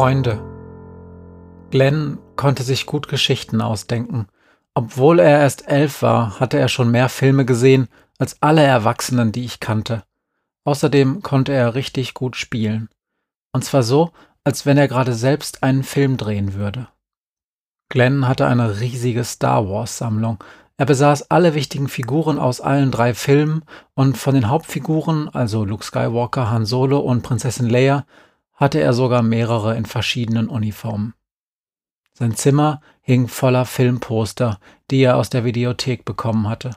Freunde. Glenn konnte sich gut Geschichten ausdenken. Obwohl er erst elf war, hatte er schon mehr Filme gesehen als alle Erwachsenen, die ich kannte. Außerdem konnte er richtig gut spielen. Und zwar so, als wenn er gerade selbst einen Film drehen würde. Glenn hatte eine riesige Star Wars-Sammlung. Er besaß alle wichtigen Figuren aus allen drei Filmen und von den Hauptfiguren, also Luke Skywalker, Han Solo und Prinzessin Leia, hatte er sogar mehrere in verschiedenen Uniformen. Sein Zimmer hing voller Filmposter, die er aus der Videothek bekommen hatte.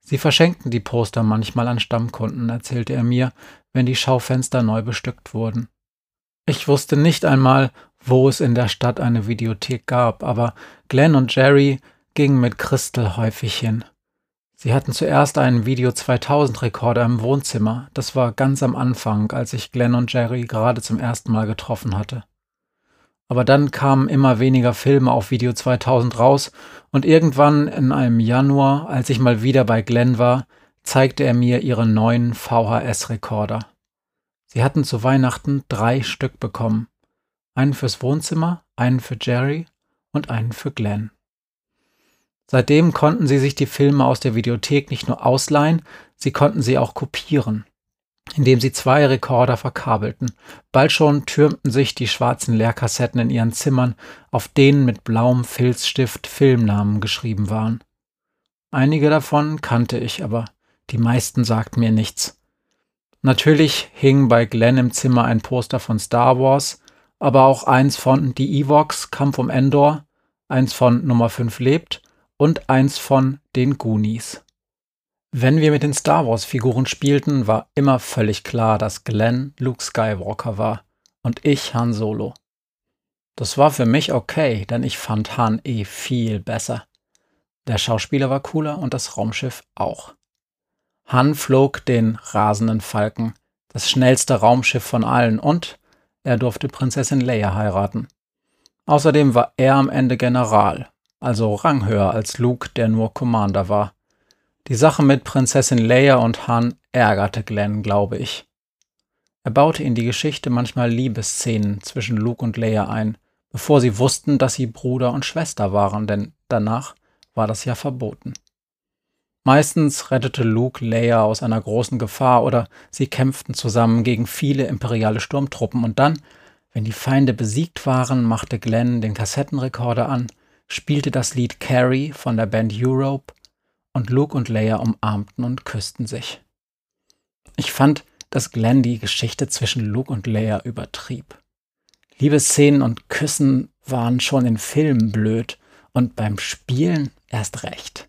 Sie verschenkten die Poster manchmal an Stammkunden, erzählte er mir, wenn die Schaufenster neu bestückt wurden. Ich wusste nicht einmal, wo es in der Stadt eine Videothek gab, aber Glenn und Jerry gingen mit Crystal häufig hin. Sie hatten zuerst einen Video 2000 Rekorder im Wohnzimmer. Das war ganz am Anfang, als ich Glenn und Jerry gerade zum ersten Mal getroffen hatte. Aber dann kamen immer weniger Filme auf Video 2000 raus und irgendwann in einem Januar, als ich mal wieder bei Glenn war, zeigte er mir ihren neuen VHS-Rekorder. Sie hatten zu Weihnachten drei Stück bekommen. Einen fürs Wohnzimmer, einen für Jerry und einen für Glenn. Seitdem konnten sie sich die Filme aus der Videothek nicht nur ausleihen, sie konnten sie auch kopieren, indem sie zwei Rekorder verkabelten. Bald schon türmten sich die schwarzen Leerkassetten in ihren Zimmern, auf denen mit blauem Filzstift Filmnamen geschrieben waren. Einige davon kannte ich, aber die meisten sagten mir nichts. Natürlich hing bei Glenn im Zimmer ein Poster von Star Wars, aber auch eins von Die Evox, Kampf um Endor, eins von Nummer 5 lebt und eins von den Goonies. Wenn wir mit den Star Wars-Figuren spielten, war immer völlig klar, dass Glenn Luke Skywalker war und ich Han Solo. Das war für mich okay, denn ich fand Han eh viel besser. Der Schauspieler war cooler und das Raumschiff auch. Han flog den rasenden Falken, das schnellste Raumschiff von allen, und er durfte Prinzessin Leia heiraten. Außerdem war er am Ende General also ranghöher als Luke, der nur Commander war. Die Sache mit Prinzessin Leia und Han ärgerte Glenn, glaube ich. Er baute in die Geschichte manchmal Liebesszenen zwischen Luke und Leia ein, bevor sie wussten, dass sie Bruder und Schwester waren, denn danach war das ja verboten. Meistens rettete Luke Leia aus einer großen Gefahr oder sie kämpften zusammen gegen viele imperiale Sturmtruppen und dann, wenn die Feinde besiegt waren, machte Glenn den Kassettenrekorder an spielte das Lied Carrie von der Band Europe und Luke und Leia umarmten und küssten sich. Ich fand, dass Glenn die Geschichte zwischen Luke und Leia übertrieb. Liebesszenen und Küssen waren schon in Filmen blöd und beim Spielen erst recht.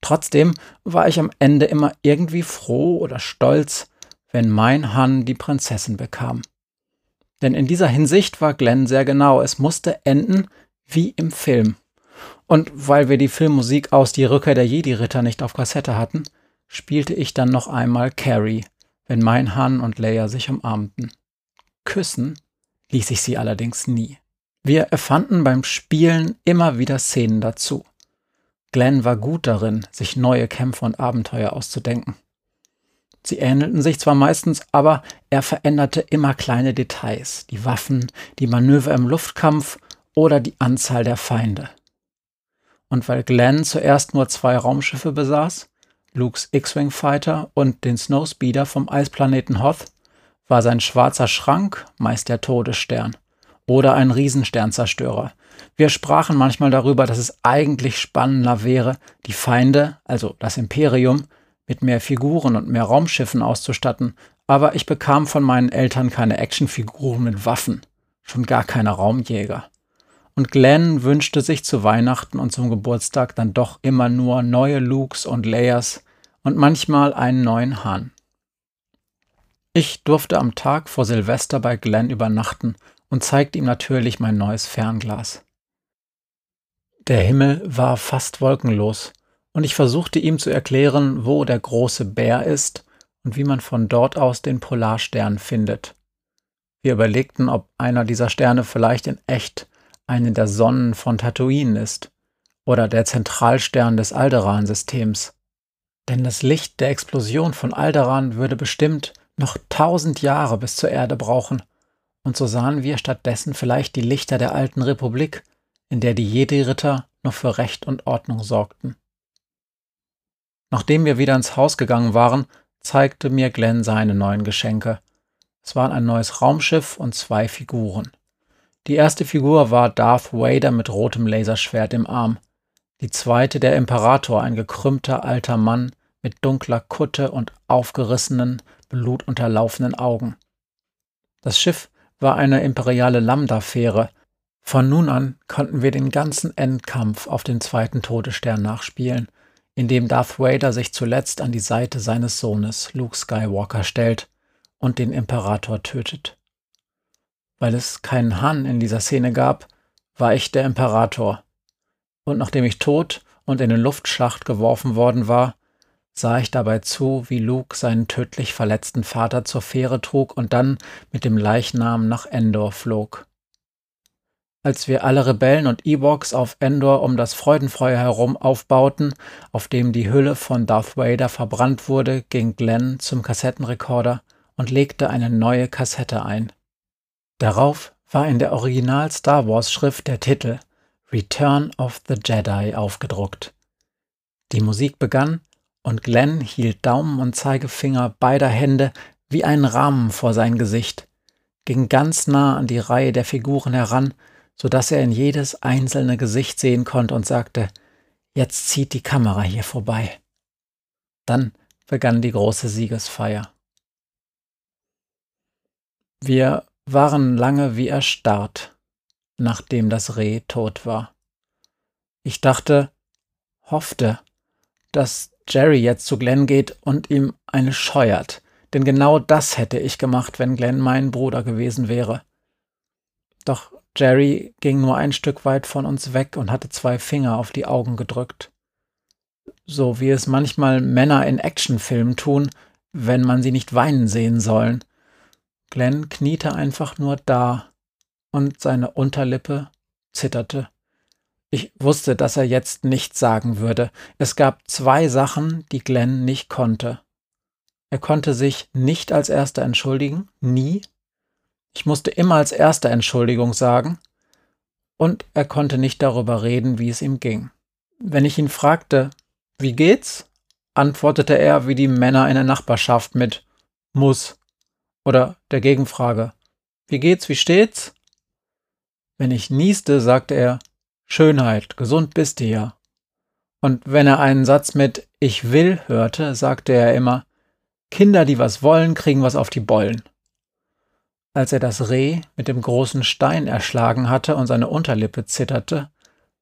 Trotzdem war ich am Ende immer irgendwie froh oder stolz, wenn mein Han die Prinzessin bekam. Denn in dieser Hinsicht war Glenn sehr genau. Es musste enden, wie im Film. Und weil wir die Filmmusik aus Die Rückkehr der Jedi-Ritter nicht auf Kassette hatten, spielte ich dann noch einmal Carrie, wenn mein Han und Leia sich umarmten. Küssen ließ ich sie allerdings nie. Wir erfanden beim Spielen immer wieder Szenen dazu. Glenn war gut darin, sich neue Kämpfe und Abenteuer auszudenken. Sie ähnelten sich zwar meistens, aber er veränderte immer kleine Details, die Waffen, die Manöver im Luftkampf oder die Anzahl der Feinde. Und weil Glenn zuerst nur zwei Raumschiffe besaß, Lukes X-Wing Fighter und den Snowspeeder vom Eisplaneten Hoth, war sein schwarzer Schrank meist der Todesstern oder ein Riesensternzerstörer. Wir sprachen manchmal darüber, dass es eigentlich spannender wäre, die Feinde, also das Imperium, mit mehr Figuren und mehr Raumschiffen auszustatten, aber ich bekam von meinen Eltern keine Actionfiguren mit Waffen, schon gar keine Raumjäger und Glenn wünschte sich zu Weihnachten und zum Geburtstag dann doch immer nur neue Lukes und Layers und manchmal einen neuen Hahn. Ich durfte am Tag vor Silvester bei Glenn übernachten und zeigte ihm natürlich mein neues Fernglas. Der Himmel war fast wolkenlos, und ich versuchte ihm zu erklären, wo der große Bär ist und wie man von dort aus den Polarstern findet. Wir überlegten, ob einer dieser Sterne vielleicht in echt eine der Sonnen von Tatooine ist oder der Zentralstern des Alderan-Systems. Denn das Licht der Explosion von Alderan würde bestimmt noch tausend Jahre bis zur Erde brauchen, und so sahen wir stattdessen vielleicht die Lichter der alten Republik, in der die Jedi-Ritter noch für Recht und Ordnung sorgten. Nachdem wir wieder ins Haus gegangen waren, zeigte mir Glenn seine neuen Geschenke. Es waren ein neues Raumschiff und zwei Figuren. Die erste Figur war Darth Vader mit rotem Laserschwert im Arm. Die zweite der Imperator, ein gekrümmter alter Mann mit dunkler Kutte und aufgerissenen, blutunterlaufenen Augen. Das Schiff war eine imperiale Lambda-Fähre. Von nun an konnten wir den ganzen Endkampf auf den zweiten Todesstern nachspielen, in dem Darth Vader sich zuletzt an die Seite seines Sohnes Luke Skywalker stellt und den Imperator tötet. Weil es keinen Han in dieser Szene gab, war ich der Imperator. Und nachdem ich tot und in den Luftschacht geworfen worden war, sah ich dabei zu, wie Luke seinen tödlich verletzten Vater zur Fähre trug und dann mit dem Leichnam nach Endor flog. Als wir alle Rebellen und Ewoks auf Endor um das Freudenfeuer herum aufbauten, auf dem die Hülle von Darth Vader verbrannt wurde, ging Glenn zum Kassettenrekorder und legte eine neue Kassette ein. Darauf war in der Original Star Wars Schrift der Titel Return of the Jedi aufgedruckt. Die Musik begann und Glenn hielt Daumen und Zeigefinger beider Hände wie einen Rahmen vor sein Gesicht, ging ganz nah an die Reihe der Figuren heran, so dass er in jedes einzelne Gesicht sehen konnte und sagte, jetzt zieht die Kamera hier vorbei. Dann begann die große Siegesfeier. Wir waren lange wie erstarrt, nachdem das Reh tot war. Ich dachte, hoffte, dass Jerry jetzt zu Glenn geht und ihm eine scheuert, denn genau das hätte ich gemacht, wenn Glenn mein Bruder gewesen wäre. Doch Jerry ging nur ein Stück weit von uns weg und hatte zwei Finger auf die Augen gedrückt. So wie es manchmal Männer in Actionfilmen tun, wenn man sie nicht weinen sehen sollen. Glenn kniete einfach nur da und seine Unterlippe zitterte. Ich wusste, dass er jetzt nichts sagen würde. Es gab zwei Sachen, die Glenn nicht konnte. Er konnte sich nicht als erster entschuldigen, nie. Ich musste immer als erster Entschuldigung sagen. Und er konnte nicht darüber reden, wie es ihm ging. Wenn ich ihn fragte, wie geht's? antwortete er wie die Männer in der Nachbarschaft mit muss oder der Gegenfrage, wie geht's, wie steht's? Wenn ich nieste, sagte er, Schönheit, gesund bist du ja. Und wenn er einen Satz mit Ich will hörte, sagte er immer Kinder, die was wollen, kriegen was auf die Bollen. Als er das Reh mit dem großen Stein erschlagen hatte und seine Unterlippe zitterte,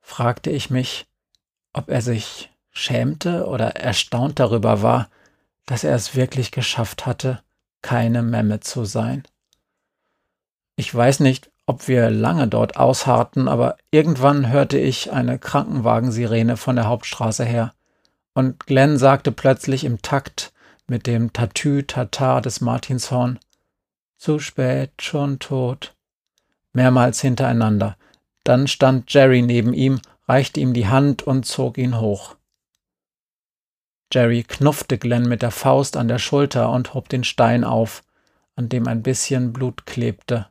fragte ich mich, ob er sich schämte oder erstaunt darüber war, dass er es wirklich geschafft hatte, keine Memme zu sein. Ich weiß nicht, ob wir lange dort ausharrten, aber irgendwann hörte ich eine Krankenwagensirene von der Hauptstraße her. Und Glenn sagte plötzlich im Takt mit dem Tatü-Tatar des Martinshorn, zu spät, schon tot. Mehrmals hintereinander. Dann stand Jerry neben ihm, reichte ihm die Hand und zog ihn hoch. Jerry knuffte Glenn mit der Faust an der Schulter und hob den Stein auf, an dem ein bisschen Blut klebte.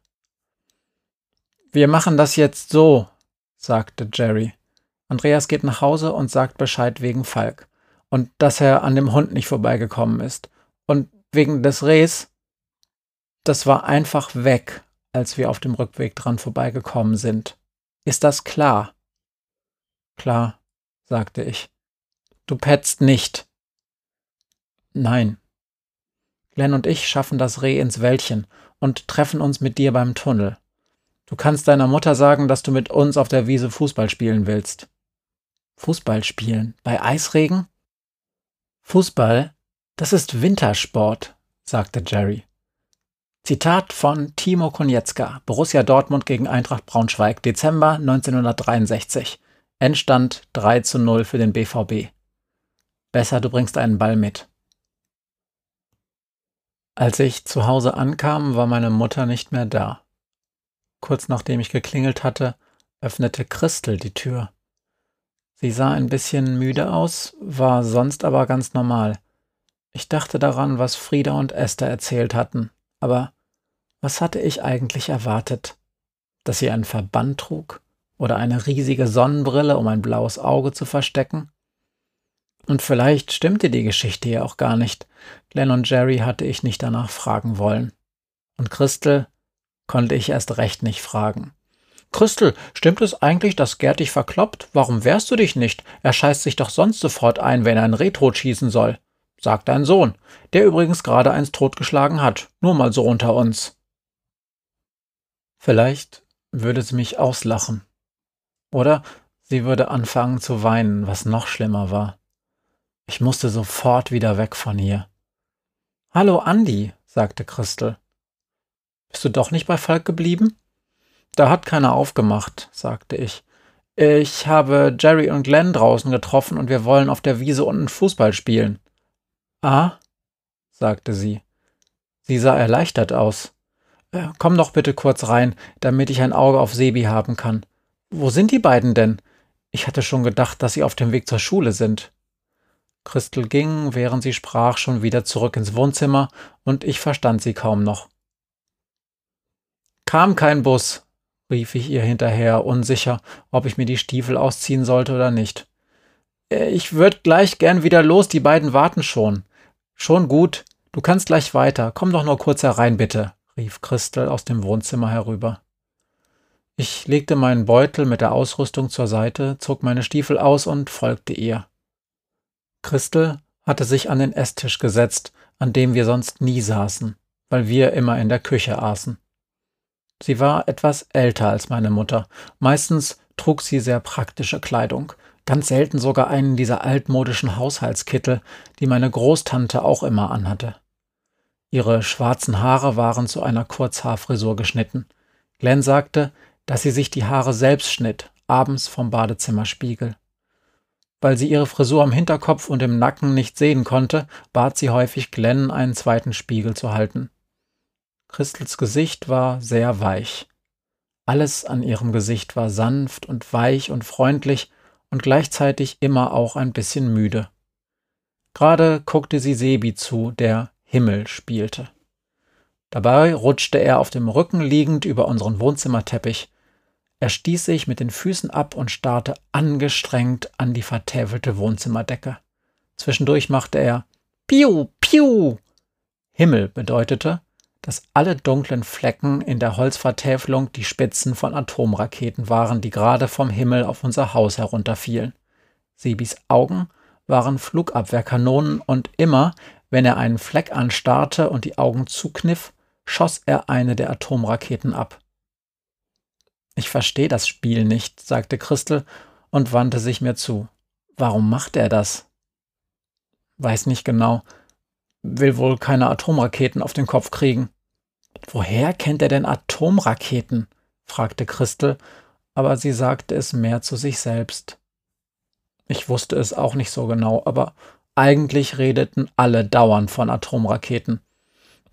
Wir machen das jetzt so, sagte Jerry. Andreas geht nach Hause und sagt Bescheid wegen Falk. Und dass er an dem Hund nicht vorbeigekommen ist. Und wegen des Rehs. Das war einfach weg, als wir auf dem Rückweg dran vorbeigekommen sind. Ist das klar? Klar, sagte ich. Du petzt nicht. Nein. Glenn und ich schaffen das Reh ins Wäldchen und treffen uns mit dir beim Tunnel. Du kannst deiner Mutter sagen, dass du mit uns auf der Wiese Fußball spielen willst. Fußball spielen? Bei Eisregen? Fußball, das ist Wintersport, sagte Jerry. Zitat von Timo Konietzka, Borussia Dortmund gegen Eintracht Braunschweig, Dezember 1963. Endstand 3 zu 0 für den BVB. Besser, du bringst einen Ball mit. Als ich zu Hause ankam, war meine Mutter nicht mehr da. Kurz nachdem ich geklingelt hatte, öffnete Christel die Tür. Sie sah ein bisschen müde aus, war sonst aber ganz normal. Ich dachte daran, was Frieda und Esther erzählt hatten, aber was hatte ich eigentlich erwartet? Dass sie einen Verband trug oder eine riesige Sonnenbrille, um ein blaues Auge zu verstecken? Und vielleicht stimmte die Geschichte ja auch gar nicht. Glenn und Jerry hatte ich nicht danach fragen wollen. Und Christel konnte ich erst recht nicht fragen. Christel, stimmt es eigentlich, dass Gerd dich verkloppt? Warum wehrst du dich nicht? Er scheißt sich doch sonst sofort ein, wenn er ein Reh totschießen soll. Sagt dein Sohn, der übrigens gerade eins totgeschlagen hat. Nur mal so unter uns. Vielleicht würde sie mich auslachen. Oder sie würde anfangen zu weinen, was noch schlimmer war. Ich musste sofort wieder weg von hier. Hallo Andi, sagte Christel. Bist du doch nicht bei Falk geblieben? Da hat keiner aufgemacht, sagte ich. Ich habe Jerry und Glenn draußen getroffen und wir wollen auf der Wiese unten Fußball spielen. Ah, sagte sie. Sie sah erleichtert aus. Äh, komm doch bitte kurz rein, damit ich ein Auge auf Sebi haben kann. Wo sind die beiden denn? Ich hatte schon gedacht, dass sie auf dem Weg zur Schule sind. Christel ging, während sie sprach, schon wieder zurück ins Wohnzimmer, und ich verstand sie kaum noch. Kam kein Bus, rief ich ihr hinterher, unsicher, ob ich mir die Stiefel ausziehen sollte oder nicht. Äh, ich würd gleich gern wieder los, die beiden warten schon. Schon gut, du kannst gleich weiter, komm doch nur kurz herein, bitte, rief Christel aus dem Wohnzimmer herüber. Ich legte meinen Beutel mit der Ausrüstung zur Seite, zog meine Stiefel aus und folgte ihr. Christel hatte sich an den Esstisch gesetzt, an dem wir sonst nie saßen, weil wir immer in der Küche aßen. Sie war etwas älter als meine Mutter. Meistens trug sie sehr praktische Kleidung, ganz selten sogar einen dieser altmodischen Haushaltskittel, die meine Großtante auch immer anhatte. Ihre schwarzen Haare waren zu einer Kurzhaarfrisur geschnitten. Glenn sagte, dass sie sich die Haare selbst schnitt, abends vom Badezimmerspiegel. Weil sie ihre Frisur am Hinterkopf und im Nacken nicht sehen konnte, bat sie häufig Glenn, einen zweiten Spiegel zu halten. Christels Gesicht war sehr weich. Alles an ihrem Gesicht war sanft und weich und freundlich und gleichzeitig immer auch ein bisschen müde. Gerade guckte sie Sebi zu, der Himmel spielte. Dabei rutschte er auf dem Rücken liegend über unseren Wohnzimmerteppich. Er stieß sich mit den Füßen ab und starrte angestrengt an die vertäfelte Wohnzimmerdecke. Zwischendurch machte er Piu, Piu. Himmel bedeutete, dass alle dunklen Flecken in der Holzvertäfelung die Spitzen von Atomraketen waren, die gerade vom Himmel auf unser Haus herunterfielen. Sebis Augen waren Flugabwehrkanonen und immer, wenn er einen Fleck anstarrte und die Augen zukniff, schoss er eine der Atomraketen ab. Ich verstehe das Spiel nicht, sagte Christel und wandte sich mir zu. Warum macht er das? Weiß nicht genau. Will wohl keine Atomraketen auf den Kopf kriegen. Woher kennt er denn Atomraketen? fragte Christel, aber sie sagte es mehr zu sich selbst. Ich wusste es auch nicht so genau, aber eigentlich redeten alle dauernd von Atomraketen.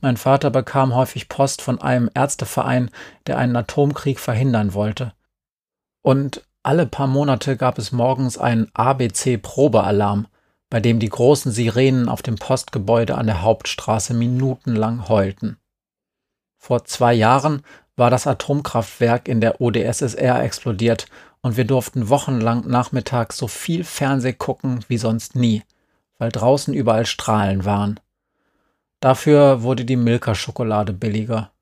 Mein Vater bekam häufig Post von einem Ärzteverein, der einen Atomkrieg verhindern wollte. Und alle paar Monate gab es morgens einen ABC-Probealarm, bei dem die großen Sirenen auf dem Postgebäude an der Hauptstraße minutenlang heulten. Vor zwei Jahren war das Atomkraftwerk in der UdSSR explodiert und wir durften wochenlang nachmittags so viel Fernseh gucken wie sonst nie, weil draußen überall Strahlen waren. Dafür wurde die Milka-Schokolade billiger.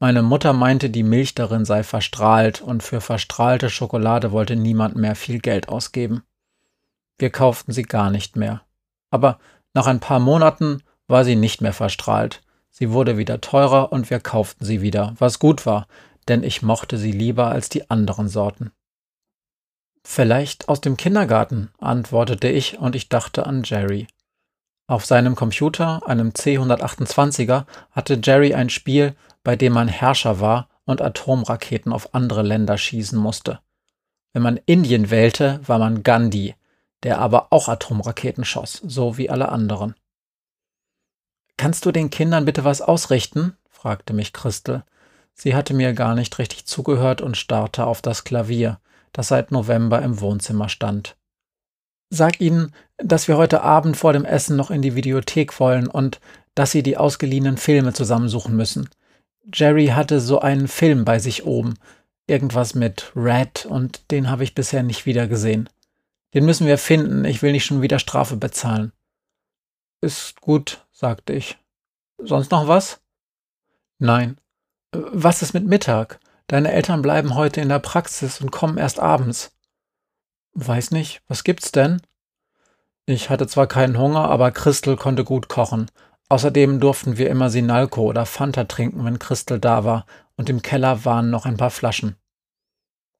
Meine Mutter meinte, die Milch darin sei verstrahlt und für verstrahlte Schokolade wollte niemand mehr viel Geld ausgeben. Wir kauften sie gar nicht mehr. Aber nach ein paar Monaten war sie nicht mehr verstrahlt. Sie wurde wieder teurer und wir kauften sie wieder, was gut war, denn ich mochte sie lieber als die anderen Sorten. Vielleicht aus dem Kindergarten, antwortete ich und ich dachte an Jerry. Auf seinem Computer, einem C128er, hatte Jerry ein Spiel, bei dem man Herrscher war und Atomraketen auf andere Länder schießen musste. Wenn man Indien wählte, war man Gandhi, der aber auch Atomraketen schoss, so wie alle anderen. Kannst du den Kindern bitte was ausrichten? fragte mich Christel. Sie hatte mir gar nicht richtig zugehört und starrte auf das Klavier, das seit November im Wohnzimmer stand. Sag ihnen, dass wir heute Abend vor dem Essen noch in die Videothek wollen und dass sie die ausgeliehenen Filme zusammensuchen müssen. Jerry hatte so einen Film bei sich oben, irgendwas mit Red, und den habe ich bisher nicht wieder gesehen. Den müssen wir finden, ich will nicht schon wieder Strafe bezahlen. Ist gut, sagte ich. Sonst noch was? Nein. Was ist mit Mittag? Deine Eltern bleiben heute in der Praxis und kommen erst abends. Weiß nicht, was gibt's denn? Ich hatte zwar keinen Hunger, aber Christel konnte gut kochen. Außerdem durften wir immer Sinalco oder Fanta trinken, wenn Christel da war, und im Keller waren noch ein paar Flaschen.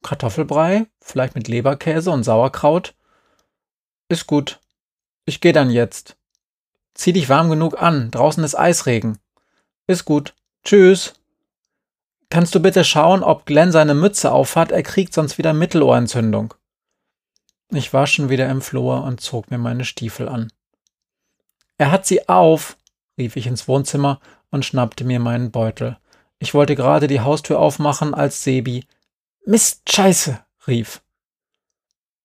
Kartoffelbrei, vielleicht mit Leberkäse und Sauerkraut? Ist gut. Ich geh dann jetzt. Zieh dich warm genug an, draußen ist Eisregen. Ist gut. Tschüss. Kannst du bitte schauen, ob Glenn seine Mütze aufhat, er kriegt sonst wieder Mittelohrentzündung. Ich war schon wieder im Flur und zog mir meine Stiefel an. Er hat sie auf, rief ich ins Wohnzimmer und schnappte mir meinen Beutel. Ich wollte gerade die Haustür aufmachen, als Sebi Mist, Scheiße, rief.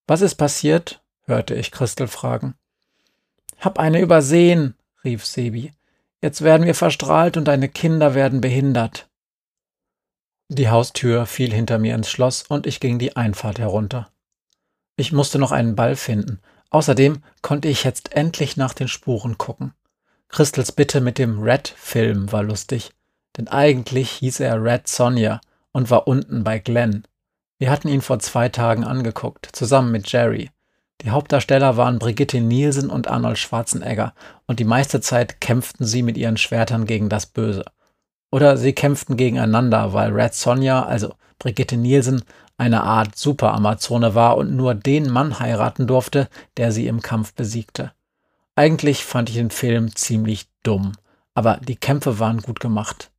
Was ist passiert? hörte ich Christel fragen. Hab eine übersehen, rief Sebi. Jetzt werden wir verstrahlt und deine Kinder werden behindert. Die Haustür fiel hinter mir ins Schloss und ich ging die Einfahrt herunter. Ich musste noch einen Ball finden. Außerdem konnte ich jetzt endlich nach den Spuren gucken. Christels Bitte mit dem Red-Film war lustig, denn eigentlich hieß er Red Sonja und war unten bei Glenn. Wir hatten ihn vor zwei Tagen angeguckt, zusammen mit Jerry. Die Hauptdarsteller waren Brigitte Nielsen und Arnold Schwarzenegger, und die meiste Zeit kämpften sie mit ihren Schwertern gegen das Böse. Oder sie kämpften gegeneinander, weil Red Sonja, also Brigitte Nielsen, eine Art Super-Amazone war und nur den Mann heiraten durfte, der sie im Kampf besiegte. Eigentlich fand ich den Film ziemlich dumm, aber die Kämpfe waren gut gemacht.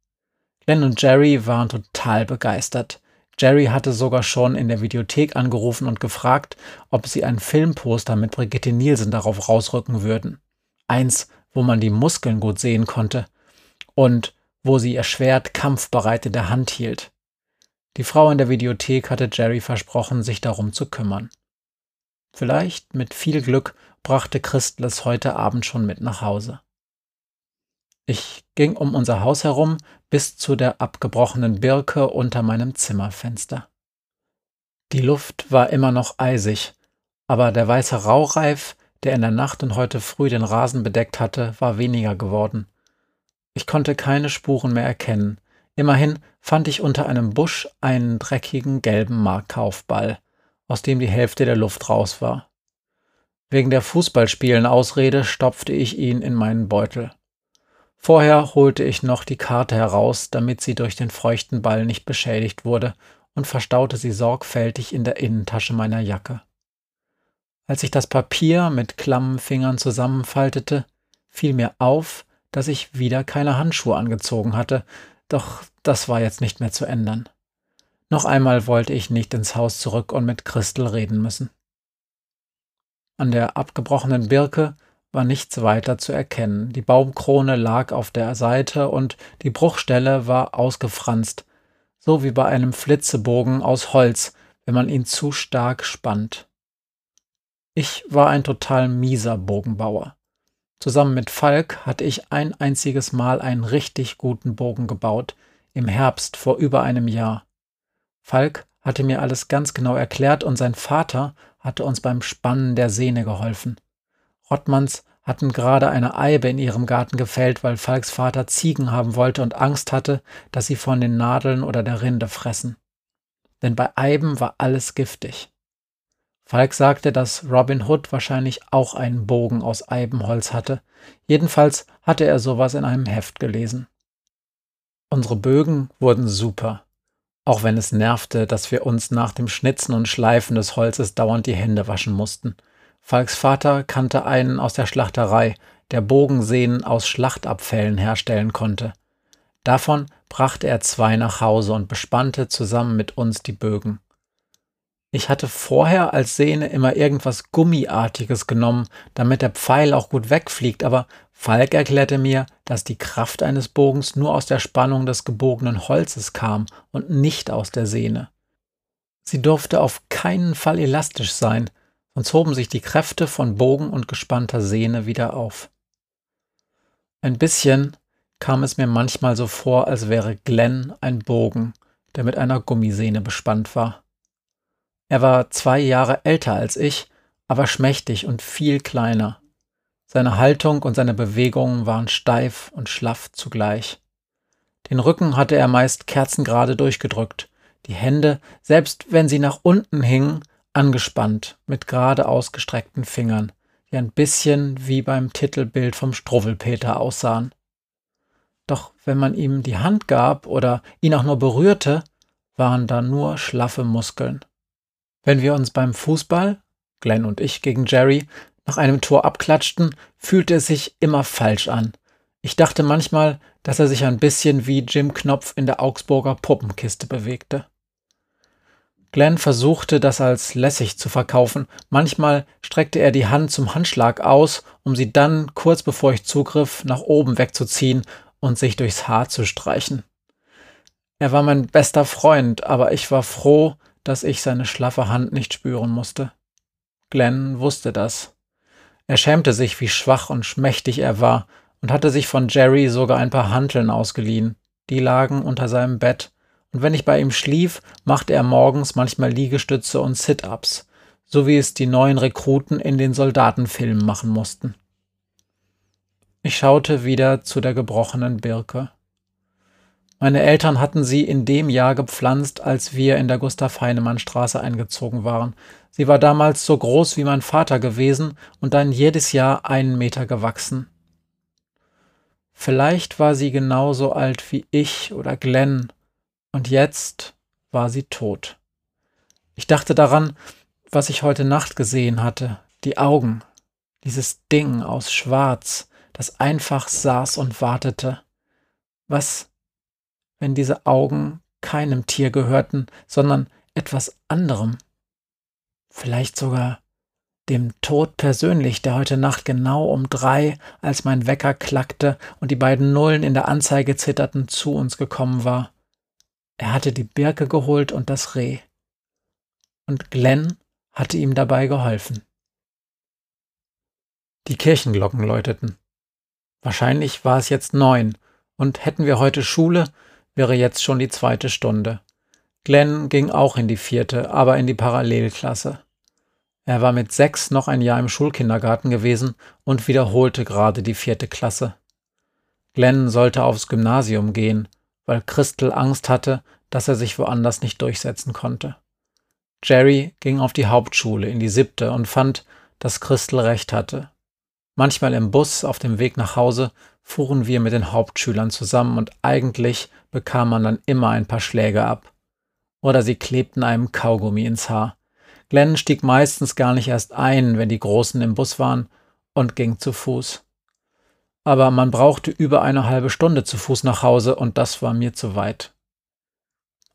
Glenn und Jerry waren total begeistert. Jerry hatte sogar schon in der Videothek angerufen und gefragt, ob sie ein Filmposter mit Brigitte Nielsen darauf rausrücken würden. Eins, wo man die Muskeln gut sehen konnte und wo sie ihr Schwert kampfbereit in der Hand hielt. Die Frau in der Videothek hatte Jerry versprochen, sich darum zu kümmern. Vielleicht, mit viel Glück, brachte Christel es heute Abend schon mit nach Hause. Ich ging um unser Haus herum bis zu der abgebrochenen Birke unter meinem Zimmerfenster. Die Luft war immer noch eisig, aber der weiße Raureif, der in der Nacht und heute früh den Rasen bedeckt hatte, war weniger geworden. Ich konnte keine Spuren mehr erkennen, Immerhin fand ich unter einem Busch einen dreckigen gelben Markkaufball, aus dem die Hälfte der Luft raus war. Wegen der Fußballspielen Ausrede stopfte ich ihn in meinen Beutel. Vorher holte ich noch die Karte heraus, damit sie durch den feuchten Ball nicht beschädigt wurde, und verstaute sie sorgfältig in der Innentasche meiner Jacke. Als ich das Papier mit klammen Fingern zusammenfaltete, fiel mir auf, dass ich wieder keine Handschuhe angezogen hatte, doch das war jetzt nicht mehr zu ändern. Noch einmal wollte ich nicht ins Haus zurück und mit Christel reden müssen. An der abgebrochenen Birke war nichts weiter zu erkennen. Die Baumkrone lag auf der Seite und die Bruchstelle war ausgefranst, so wie bei einem Flitzebogen aus Holz, wenn man ihn zu stark spannt. Ich war ein total mieser Bogenbauer. Zusammen mit Falk hatte ich ein einziges Mal einen richtig guten Bogen gebaut, im Herbst vor über einem Jahr. Falk hatte mir alles ganz genau erklärt und sein Vater hatte uns beim Spannen der Sehne geholfen. Rottmanns hatten gerade eine Eibe in ihrem Garten gefällt, weil Falks Vater Ziegen haben wollte und Angst hatte, dass sie von den Nadeln oder der Rinde fressen. Denn bei Eiben war alles giftig. Falk sagte, dass Robin Hood wahrscheinlich auch einen Bogen aus Eibenholz hatte. Jedenfalls hatte er sowas in einem Heft gelesen. Unsere Bögen wurden super. auch wenn es nervte, dass wir uns nach dem Schnitzen und Schleifen des Holzes dauernd die Hände waschen mussten. Falks Vater kannte einen aus der Schlachterei, der Bogensehnen aus Schlachtabfällen herstellen konnte. Davon brachte er zwei nach Hause und bespannte zusammen mit uns die Bögen. Ich hatte vorher als Sehne immer irgendwas Gummiartiges genommen, damit der Pfeil auch gut wegfliegt, aber Falk erklärte mir, dass die Kraft eines Bogens nur aus der Spannung des gebogenen Holzes kam und nicht aus der Sehne. Sie durfte auf keinen Fall elastisch sein, sonst hoben sich die Kräfte von Bogen und gespannter Sehne wieder auf. Ein bisschen kam es mir manchmal so vor, als wäre Glenn ein Bogen, der mit einer Gummisehne bespannt war. Er war zwei Jahre älter als ich, aber schmächtig und viel kleiner. Seine Haltung und seine Bewegungen waren steif und schlaff zugleich. Den Rücken hatte er meist kerzengerade durchgedrückt, die Hände, selbst wenn sie nach unten hingen, angespannt mit gerade ausgestreckten Fingern, die ein bisschen wie beim Titelbild vom Struwwelpeter aussahen. Doch wenn man ihm die Hand gab oder ihn auch nur berührte, waren da nur schlaffe Muskeln. Wenn wir uns beim Fußball, Glenn und ich gegen Jerry, nach einem Tor abklatschten, fühlte es sich immer falsch an. Ich dachte manchmal, dass er sich ein bisschen wie Jim Knopf in der Augsburger Puppenkiste bewegte. Glenn versuchte, das als lässig zu verkaufen. Manchmal streckte er die Hand zum Handschlag aus, um sie dann, kurz bevor ich zugriff, nach oben wegzuziehen und sich durchs Haar zu streichen. Er war mein bester Freund, aber ich war froh, dass ich seine schlaffe Hand nicht spüren musste. Glenn wusste das. Er schämte sich, wie schwach und schmächtig er war und hatte sich von Jerry sogar ein paar Hanteln ausgeliehen. Die lagen unter seinem Bett, und wenn ich bei ihm schlief, machte er morgens manchmal Liegestütze und Sit-ups, so wie es die neuen Rekruten in den Soldatenfilmen machen mussten. Ich schaute wieder zu der gebrochenen Birke. Meine Eltern hatten sie in dem Jahr gepflanzt, als wir in der Gustav-Heinemann-Straße eingezogen waren. Sie war damals so groß wie mein Vater gewesen und dann jedes Jahr einen Meter gewachsen. Vielleicht war sie genauso alt wie ich oder Glenn, und jetzt war sie tot. Ich dachte daran, was ich heute Nacht gesehen hatte, die Augen, dieses Ding aus Schwarz, das einfach saß und wartete. Was wenn diese Augen keinem Tier gehörten, sondern etwas anderem. Vielleicht sogar dem Tod persönlich, der heute Nacht genau um drei, als mein Wecker klackte und die beiden Nullen in der Anzeige zitterten, zu uns gekommen war. Er hatte die Birke geholt und das Reh. Und Glenn hatte ihm dabei geholfen. Die Kirchenglocken läuteten. Wahrscheinlich war es jetzt neun, und hätten wir heute Schule, wäre jetzt schon die zweite Stunde. Glenn ging auch in die vierte, aber in die Parallelklasse. Er war mit sechs noch ein Jahr im Schulkindergarten gewesen und wiederholte gerade die vierte Klasse. Glenn sollte aufs Gymnasium gehen, weil Christel Angst hatte, dass er sich woanders nicht durchsetzen konnte. Jerry ging auf die Hauptschule in die siebte und fand, dass Christel recht hatte. Manchmal im Bus auf dem Weg nach Hause fuhren wir mit den Hauptschülern zusammen und eigentlich bekam man dann immer ein paar Schläge ab. Oder sie klebten einem Kaugummi ins Haar. Glenn stieg meistens gar nicht erst ein, wenn die Großen im Bus waren, und ging zu Fuß. Aber man brauchte über eine halbe Stunde zu Fuß nach Hause, und das war mir zu weit.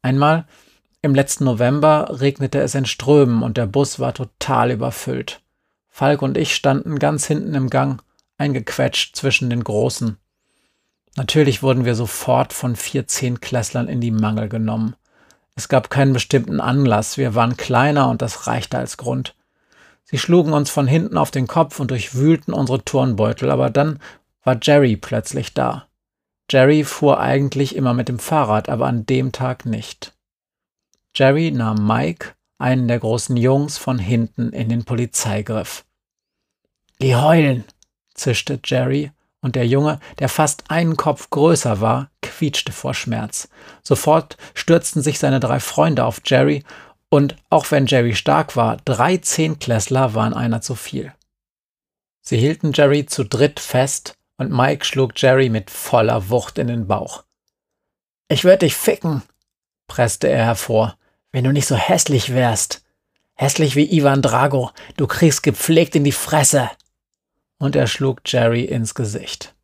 Einmal, im letzten November, regnete es in Strömen und der Bus war total überfüllt. Falk und ich standen ganz hinten im Gang eingequetscht zwischen den Großen. Natürlich wurden wir sofort von vier Zehntklässlern in die Mangel genommen. Es gab keinen bestimmten Anlass, wir waren kleiner und das reichte als Grund. Sie schlugen uns von hinten auf den Kopf und durchwühlten unsere Turnbeutel, aber dann war Jerry plötzlich da. Jerry fuhr eigentlich immer mit dem Fahrrad, aber an dem Tag nicht. Jerry nahm Mike, einen der großen Jungs, von hinten in den Polizeigriff. Die heulen, zischte Jerry, und der Junge, der fast einen Kopf größer war, quietschte vor Schmerz. Sofort stürzten sich seine drei Freunde auf Jerry, und auch wenn Jerry stark war, drei Zehnklässler waren einer zu viel. Sie hielten Jerry zu dritt fest, und Mike schlug Jerry mit voller Wucht in den Bauch. Ich werd dich ficken, presste er hervor, wenn du nicht so hässlich wärst. Hässlich wie Ivan Drago, du kriegst gepflegt in die Fresse. Und er schlug Jerry ins Gesicht.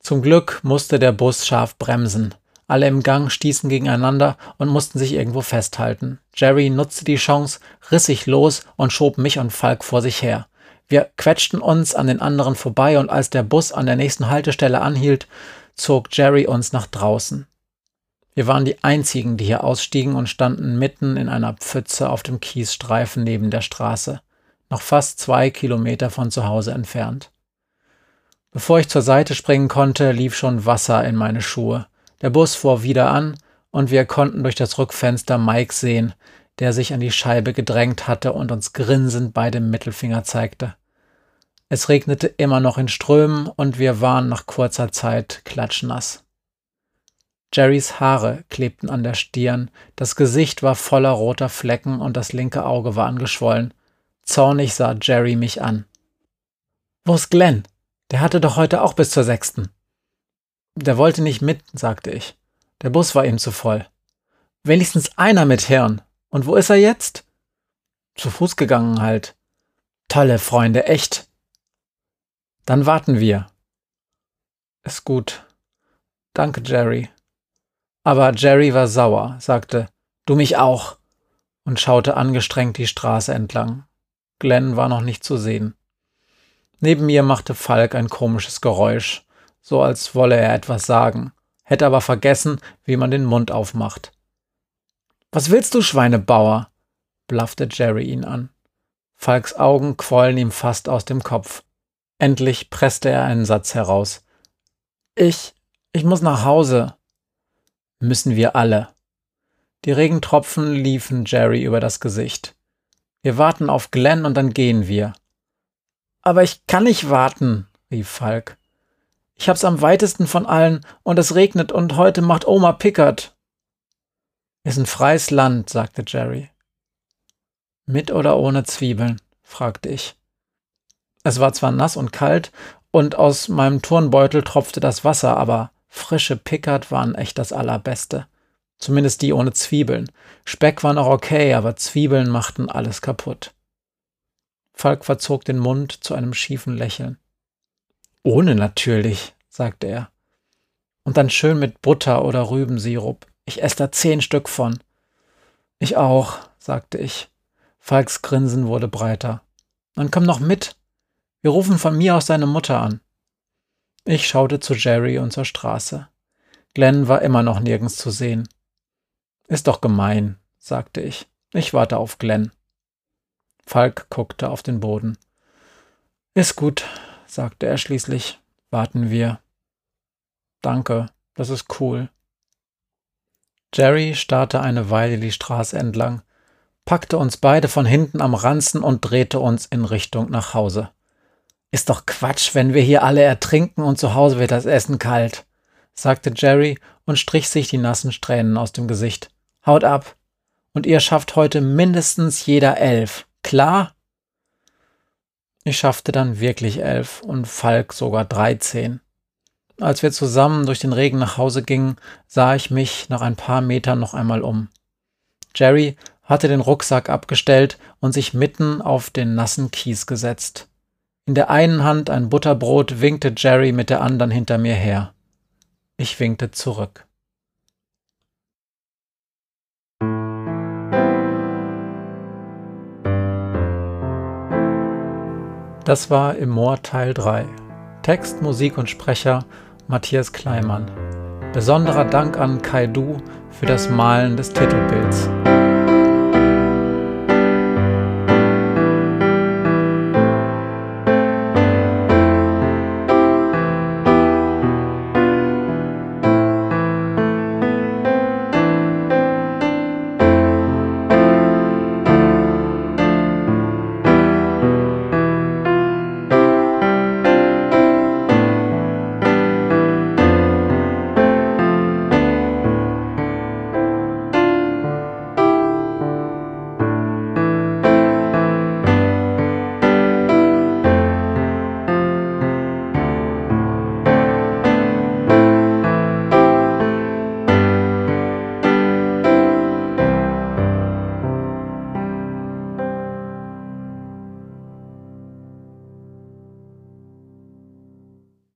Zum Glück musste der Bus scharf bremsen. Alle im Gang stießen gegeneinander und mussten sich irgendwo festhalten. Jerry nutzte die Chance, riss sich los und schob mich und Falk vor sich her. Wir quetschten uns an den anderen vorbei und als der Bus an der nächsten Haltestelle anhielt, zog Jerry uns nach draußen. Wir waren die einzigen, die hier ausstiegen und standen mitten in einer Pfütze auf dem Kiesstreifen neben der Straße, noch fast zwei Kilometer von zu Hause entfernt. Bevor ich zur Seite springen konnte, lief schon Wasser in meine Schuhe. Der Bus fuhr wieder an und wir konnten durch das Rückfenster Mike sehen, der sich an die Scheibe gedrängt hatte und uns grinsend beide Mittelfinger zeigte. Es regnete immer noch in Strömen und wir waren nach kurzer Zeit klatschnass. Jerrys Haare klebten an der Stirn, das Gesicht war voller roter Flecken und das linke Auge war angeschwollen. Zornig sah Jerry mich an. Wo ist Glenn? Der hatte doch heute auch bis zur sechsten. Der wollte nicht mit, sagte ich. Der Bus war ihm zu voll. Wenigstens einer mit Hirn. Und wo ist er jetzt? Zu Fuß gegangen halt. Tolle Freunde, echt. Dann warten wir. Ist gut. Danke, Jerry. Aber Jerry war sauer, sagte, du mich auch, und schaute angestrengt die Straße entlang. Glenn war noch nicht zu sehen. Neben mir machte Falk ein komisches Geräusch, so als wolle er etwas sagen, hätte aber vergessen, wie man den Mund aufmacht. Was willst du, Schweinebauer? blaffte Jerry ihn an. Falks Augen quollen ihm fast aus dem Kopf. Endlich presste er einen Satz heraus. Ich, ich muss nach Hause müssen wir alle. Die Regentropfen liefen Jerry über das Gesicht. Wir warten auf Glenn und dann gehen wir. Aber ich kann nicht warten, rief Falk. Ich hab's am weitesten von allen und es regnet und heute macht Oma Pickard. Ist ein freies Land, sagte Jerry. Mit oder ohne Zwiebeln? fragte ich. Es war zwar nass und kalt und aus meinem Turnbeutel tropfte das Wasser, aber Frische Pickard waren echt das Allerbeste. Zumindest die ohne Zwiebeln. Speck war noch okay, aber Zwiebeln machten alles kaputt. Falk verzog den Mund zu einem schiefen Lächeln. Ohne natürlich, sagte er. Und dann schön mit Butter oder Rübensirup. Ich esse da zehn Stück von. Ich auch, sagte ich. Falks Grinsen wurde breiter. Dann komm noch mit. Wir rufen von mir aus deine Mutter an. Ich schaute zu Jerry und zur Straße. Glenn war immer noch nirgends zu sehen. Ist doch gemein, sagte ich. Ich warte auf Glenn. Falk guckte auf den Boden. Ist gut, sagte er schließlich. Warten wir. Danke, das ist cool. Jerry starrte eine Weile die Straße entlang, packte uns beide von hinten am Ranzen und drehte uns in Richtung nach Hause. Ist doch Quatsch, wenn wir hier alle ertrinken und zu Hause wird das Essen kalt, sagte Jerry und strich sich die nassen Strähnen aus dem Gesicht. Haut ab. Und ihr schafft heute mindestens jeder elf. Klar? Ich schaffte dann wirklich elf und Falk sogar dreizehn. Als wir zusammen durch den Regen nach Hause gingen, sah ich mich nach ein paar Metern noch einmal um. Jerry hatte den Rucksack abgestellt und sich mitten auf den nassen Kies gesetzt. In der einen Hand ein Butterbrot winkte Jerry mit der anderen hinter mir her. Ich winkte zurück. Das war im Moor Teil 3. Text, Musik und Sprecher Matthias Kleimann. Besonderer Dank an Kai Du für das Malen des Titelbilds.